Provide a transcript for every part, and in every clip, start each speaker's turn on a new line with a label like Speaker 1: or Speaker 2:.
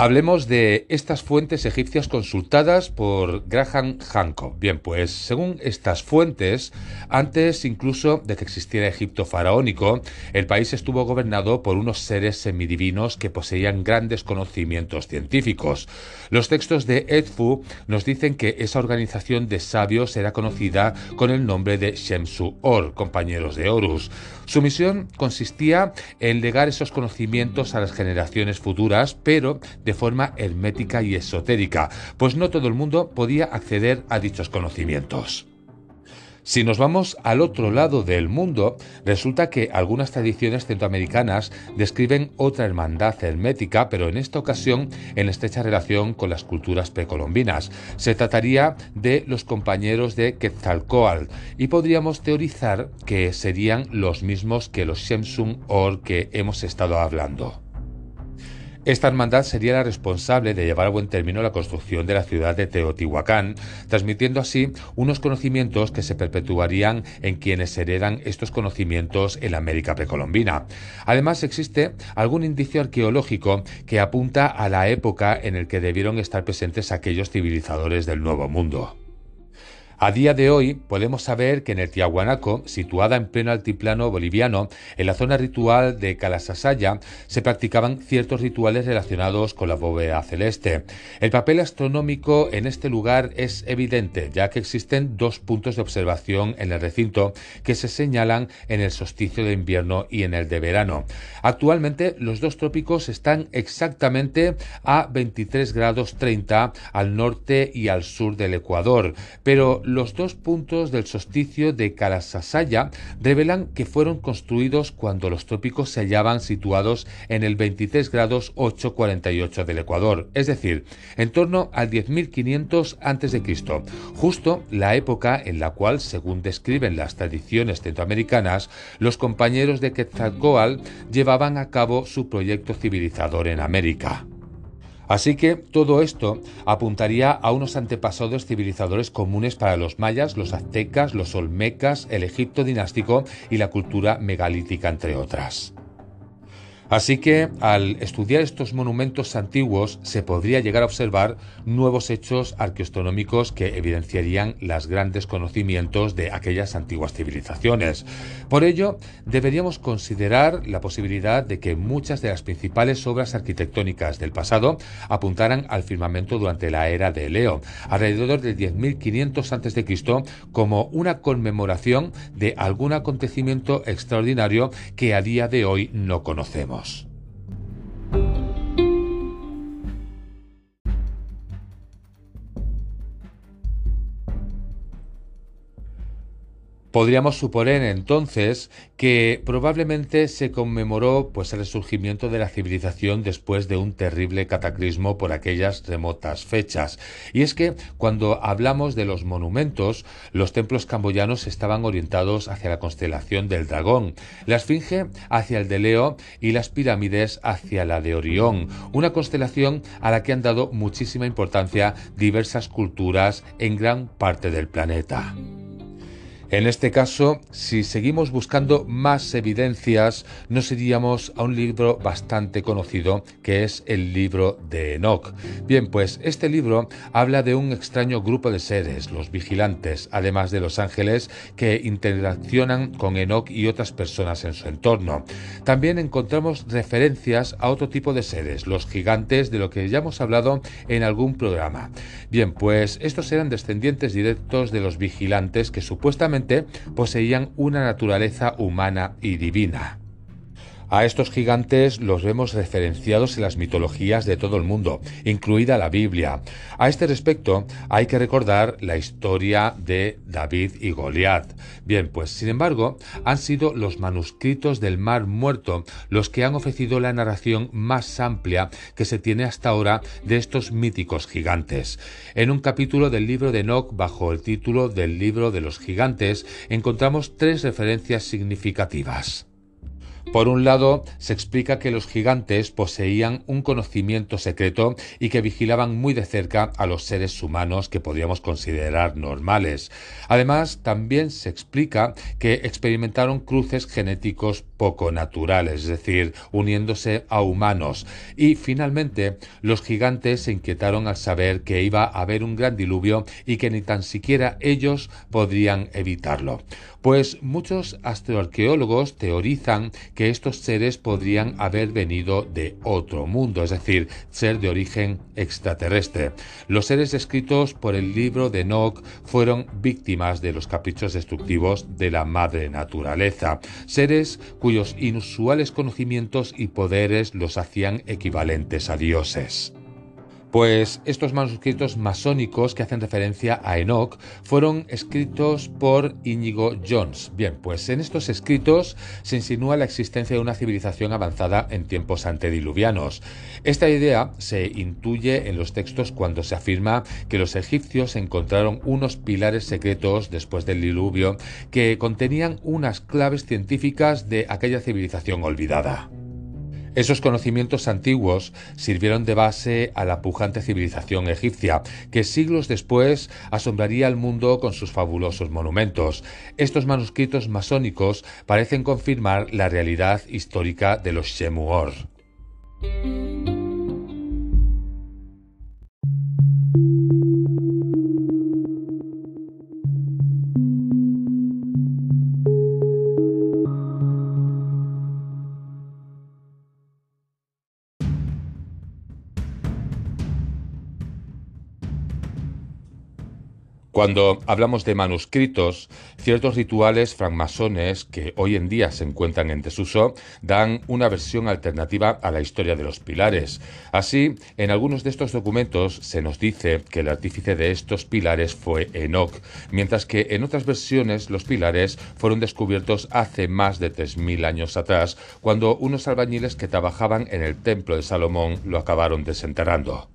Speaker 1: Hablemos de estas fuentes egipcias consultadas por Graham Hancock. Bien, pues según estas fuentes, antes incluso de que existiera Egipto faraónico, el país estuvo gobernado por unos seres semidivinos que poseían grandes conocimientos científicos. Los textos de Edfu nos dicen que esa organización de sabios era conocida con el nombre de Shemsu-Or, compañeros de Horus. Su misión consistía en legar esos conocimientos a las generaciones futuras, pero de forma hermética y esotérica, pues no todo el mundo podía acceder a dichos conocimientos. Si nos vamos al otro lado del mundo, resulta que algunas tradiciones centroamericanas describen otra hermandad hermética, pero en esta ocasión en estrecha relación con las culturas precolombinas. Se trataría de los compañeros de Quetzalcoatl y podríamos teorizar que serían los mismos que los Shemsun Or que hemos estado hablando. Esta hermandad sería la responsable de llevar a buen término la construcción de la ciudad de Teotihuacán, transmitiendo así unos conocimientos que se perpetuarían en quienes heredan estos conocimientos en la América precolombina. Además, existe algún indicio arqueológico que apunta a la época en la que debieron estar presentes aquellos civilizadores del Nuevo Mundo. A día de hoy podemos saber que en el Tiahuanaco, situada en pleno altiplano boliviano, en la zona ritual de Calasasaya, se practicaban ciertos rituales relacionados con la bóveda celeste. El papel astronómico en este lugar es evidente, ya que existen dos puntos de observación en el recinto que se señalan en el solsticio de invierno y en el de verano. Actualmente los dos trópicos están exactamente a 23 grados 30 al norte y al sur del Ecuador, pero los dos puntos del solsticio de Kalasasaya revelan que fueron construidos cuando los trópicos se hallaban situados en el 23 grados 848 del Ecuador, es decir, en torno al 10.500 a.C., justo la época en la cual, según describen las tradiciones centroamericanas, los compañeros de Quetzalcoatl llevaban a cabo su proyecto civilizador en América. Así que todo esto apuntaría a unos antepasados civilizadores comunes para los mayas, los aztecas, los olmecas, el Egipto dinástico y la cultura megalítica, entre otras. Así que al estudiar estos monumentos antiguos se podría llegar a observar nuevos hechos arqueoastronómicos que evidenciarían los grandes conocimientos de aquellas antiguas civilizaciones. Por ello, deberíamos considerar la posibilidad de que muchas de las principales obras arquitectónicas del pasado apuntaran al firmamento durante la era de Leo, alrededor del 10.500 a.C., como una conmemoración de algún acontecimiento extraordinario que a día de hoy no conocemos. cross. Podríamos suponer entonces que probablemente se conmemoró pues el resurgimiento de la civilización después de un terrible cataclismo por aquellas remotas fechas. Y es que cuando hablamos de los monumentos, los templos camboyanos estaban orientados hacia la constelación del dragón, la esfinge hacia el de Leo y las pirámides hacia la de Orión, una constelación a la que han dado muchísima importancia diversas culturas en gran parte del planeta. En este caso, si seguimos buscando más evidencias, nos iríamos a un libro bastante conocido, que es el libro de Enoch. Bien, pues este libro habla de un extraño grupo de seres, los vigilantes, además de los ángeles, que interaccionan con Enoch y otras personas en su entorno. También encontramos referencias a otro tipo de seres, los gigantes, de lo que ya hemos hablado en algún programa. Bien, pues estos eran descendientes directos de los vigilantes que supuestamente poseían una naturaleza humana y divina. A estos gigantes los vemos referenciados en las mitologías de todo el mundo, incluida la Biblia. A este respecto, hay que recordar la historia de David y Goliat. Bien, pues sin embargo, han sido los manuscritos del Mar Muerto los que han ofrecido la narración más amplia que se tiene hasta ahora de estos míticos gigantes. En un capítulo del libro de Enoch, bajo el título del libro de los gigantes, encontramos tres referencias significativas. Por un lado, se explica que los gigantes poseían un conocimiento secreto y que vigilaban muy de cerca a los seres humanos que podríamos considerar normales. Además, también se explica que experimentaron cruces genéticos poco naturales, es decir, uniéndose a humanos. Y finalmente, los gigantes se inquietaron al saber que iba a haber un gran diluvio y que ni tan siquiera ellos podrían evitarlo. Pues muchos astroarqueólogos teorizan que estos seres podrían haber venido de otro mundo, es decir, ser de origen extraterrestre. Los seres descritos por el libro de Enoch fueron víctimas de los caprichos destructivos de la madre naturaleza, seres cuyos inusuales conocimientos y poderes los hacían equivalentes a dioses. Pues estos manuscritos masónicos que hacen referencia a Enoch fueron escritos por Íñigo Jones. Bien, pues en estos escritos se insinúa la existencia de una civilización avanzada en tiempos antediluvianos. Esta idea se intuye en los textos cuando se afirma que los egipcios encontraron unos pilares secretos después del diluvio que contenían unas claves científicas de aquella civilización olvidada. Esos conocimientos antiguos sirvieron de base a la pujante civilización egipcia, que siglos después asombraría al mundo con sus fabulosos monumentos. Estos manuscritos masónicos parecen confirmar la realidad histórica de los Shemuor. Cuando hablamos de manuscritos, ciertos rituales francmasones que hoy en día se encuentran en desuso dan una versión alternativa a la historia de los pilares. Así, en algunos de estos documentos se nos dice que el artífice de estos pilares fue Enoch, mientras que en otras versiones los pilares fueron descubiertos hace más de 3.000 años atrás, cuando unos albañiles que trabajaban en el templo de Salomón lo acabaron desenterrando.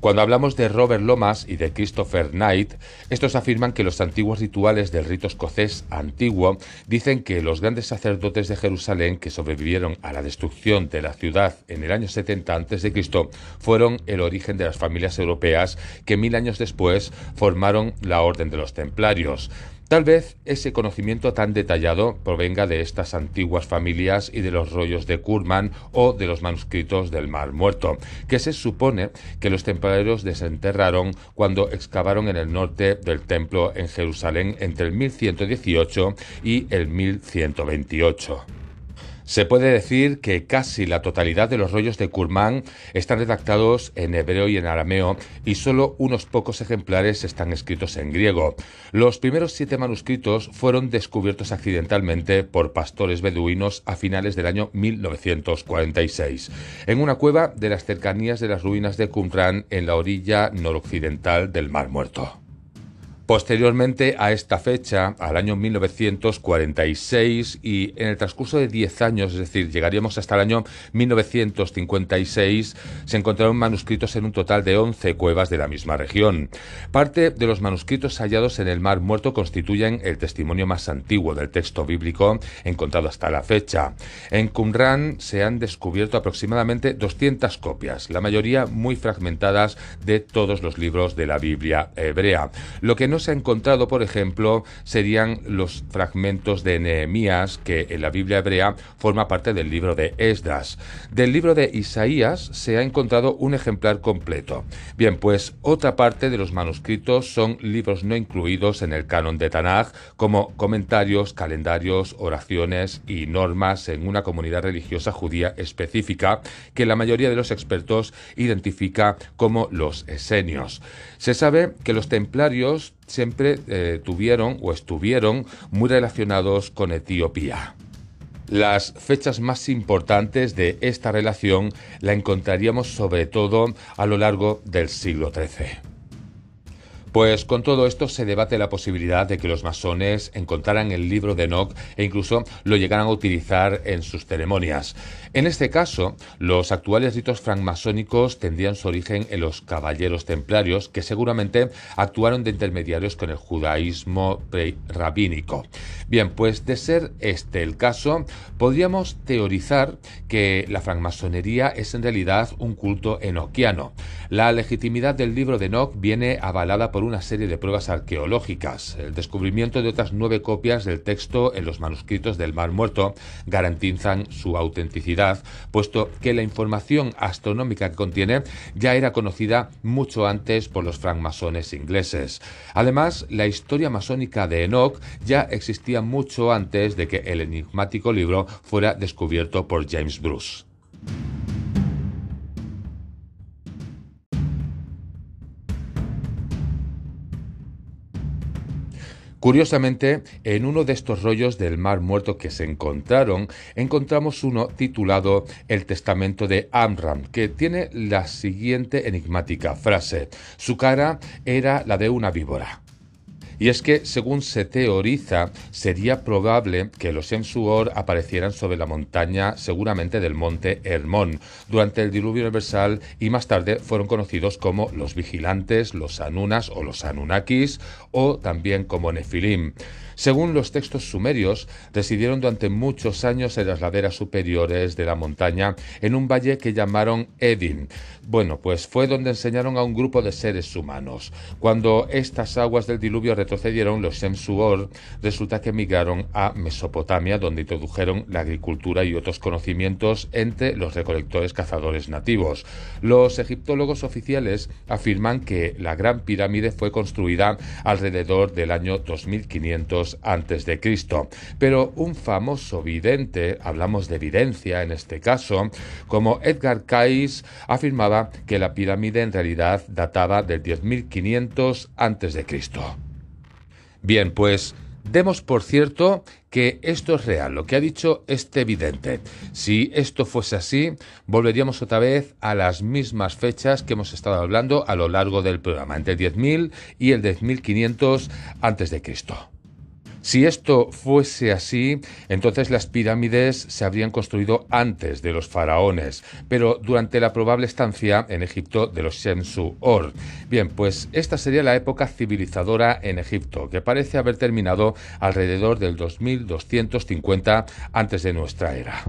Speaker 1: Cuando hablamos de Robert Lomas y de Christopher Knight, estos afirman que los antiguos rituales del rito escocés antiguo dicen que los grandes sacerdotes de Jerusalén que sobrevivieron a la destrucción de la ciudad en el año 70 a.C. fueron el origen de las familias europeas que mil años después formaron la Orden de los Templarios. Tal vez ese conocimiento tan detallado provenga de estas antiguas familias y de los rollos de Kurman o de los manuscritos del Mar Muerto, que se supone que los templarios desenterraron cuando excavaron en el norte del templo en Jerusalén entre el 1118 y el 1128. Se puede decir que casi la totalidad de los rollos de Kurmán están redactados en hebreo y en arameo y solo unos pocos ejemplares están escritos en griego. Los primeros siete manuscritos fueron descubiertos accidentalmente por pastores beduinos a finales del año 1946 en una cueva de las cercanías de las ruinas de Qumran en la orilla noroccidental del Mar Muerto. Posteriormente a esta fecha, al año 1946, y en el transcurso de 10 años, es decir, llegaríamos hasta el año 1956, se encontraron manuscritos en un total de 11 cuevas de la misma región. Parte de los manuscritos hallados en el Mar Muerto constituyen el testimonio más antiguo del texto bíblico encontrado hasta la fecha. En Qumran se han descubierto aproximadamente 200 copias, la mayoría muy fragmentadas de todos los libros de la Biblia hebrea. Lo que no se ha encontrado, por ejemplo, serían los fragmentos de Nehemías, que en la Biblia hebrea forma parte del libro de Esdras. Del libro de Isaías se ha encontrado un ejemplar completo. Bien, pues otra parte de los manuscritos son libros no incluidos en el canon de Tanaj, como comentarios, calendarios, oraciones y normas en una comunidad religiosa judía específica que la mayoría de los expertos identifica como los esenios. Se sabe que los templarios siempre eh, tuvieron o estuvieron muy relacionados con Etiopía. Las fechas más importantes de esta relación la encontraríamos sobre todo a lo largo del siglo XIII. Pues con todo esto se debate la posibilidad de que los masones encontraran el libro de Enoch e incluso lo llegaran a utilizar en sus ceremonias. En este caso, los actuales ritos francmasónicos tendrían su origen en los caballeros templarios, que seguramente actuaron de intermediarios con el judaísmo rabínico. Bien, pues de ser este el caso, podríamos teorizar que la francmasonería es en realidad un culto enoquiano. La legitimidad del libro de Enoch viene avalada por por una serie de pruebas arqueológicas. El descubrimiento de otras nueve copias del texto en los manuscritos del Mar Muerto garantizan su autenticidad, puesto que la información astronómica que contiene ya era conocida mucho antes por los francmasones ingleses. Además, la historia masónica de Enoch ya existía mucho antes de que el enigmático libro fuera descubierto por James Bruce. Curiosamente, en uno de estos rollos del Mar Muerto que se encontraron, encontramos uno titulado El Testamento de Amram, que tiene la siguiente enigmática frase. Su cara era la de una víbora. Y es que, según se teoriza, sería probable que los Emsuor aparecieran sobre la montaña, seguramente del monte Hermón, durante el diluvio universal y más tarde fueron conocidos como los vigilantes, los Anunas o los Anunnakis, o también como Nefilim. Según los textos sumerios, residieron durante muchos años en las laderas superiores de la montaña, en un valle que llamaron Edin. Bueno, pues fue donde enseñaron a un grupo de seres humanos. Cuando estas aguas del diluvio retrocedieron, los Shemsuor resulta que emigraron a Mesopotamia, donde introdujeron la agricultura y otros conocimientos entre los recolectores cazadores nativos. Los egiptólogos oficiales afirman que la Gran Pirámide fue construida alrededor del año 2500 antes de Cristo. Pero un famoso vidente, hablamos de evidencia en este caso, como Edgar Cayce, afirmaba que la pirámide en realidad databa del 10.500 antes de Cristo. Bien, pues Demos por cierto que esto es real, lo que ha dicho este vidente. Si esto fuese así, volveríamos otra vez a las mismas fechas que hemos estado hablando a lo largo del programa, entre el 10.000 y el 10.500 antes de Cristo. Si esto fuese así, entonces las pirámides se habrían construido antes de los faraones, pero durante la probable estancia en Egipto de los Shemsu-Or. Bien, pues esta sería la época civilizadora en Egipto, que parece haber terminado alrededor del 2250 antes de nuestra era.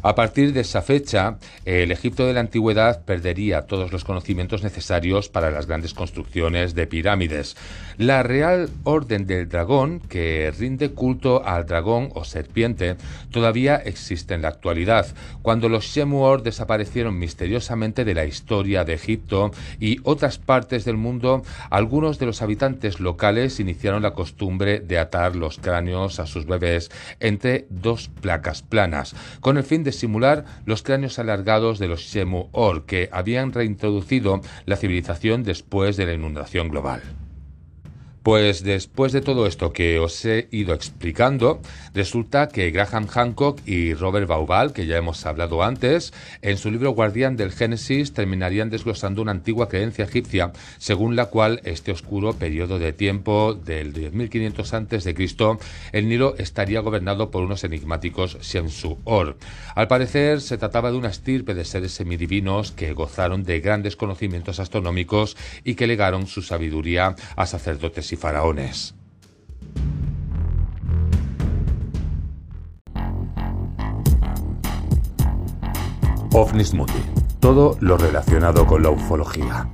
Speaker 1: A partir de esa fecha, el Egipto de la antigüedad perdería todos los conocimientos necesarios para las grandes construcciones de pirámides. La Real Orden del Dragón, que rinde culto al dragón o serpiente, todavía existe en la actualidad. Cuando los Shemuor desaparecieron misteriosamente de la historia de Egipto y otras partes del mundo, algunos de los habitantes locales iniciaron la costumbre de atar los cráneos a sus bebés entre dos placas planas, con el fin de simular los cráneos alargados de los Shemu-Or, que habían reintroducido la civilización después de la inundación global. Pues después de todo esto que os he ido explicando, resulta que Graham Hancock y Robert Baubal, que ya hemos hablado antes, en su libro Guardián del Génesis terminarían desglosando una antigua creencia egipcia según la cual este oscuro periodo de tiempo del 10.500 antes de Cristo, el Nilo estaría gobernado por unos enigmáticos Shensu-Or. Al parecer se trataba de una estirpe de seres semidivinos que gozaron de grandes conocimientos astronómicos y que legaron su sabiduría a sacerdotes y faraones. OVNIS Mundi. Todo lo relacionado con la ufología.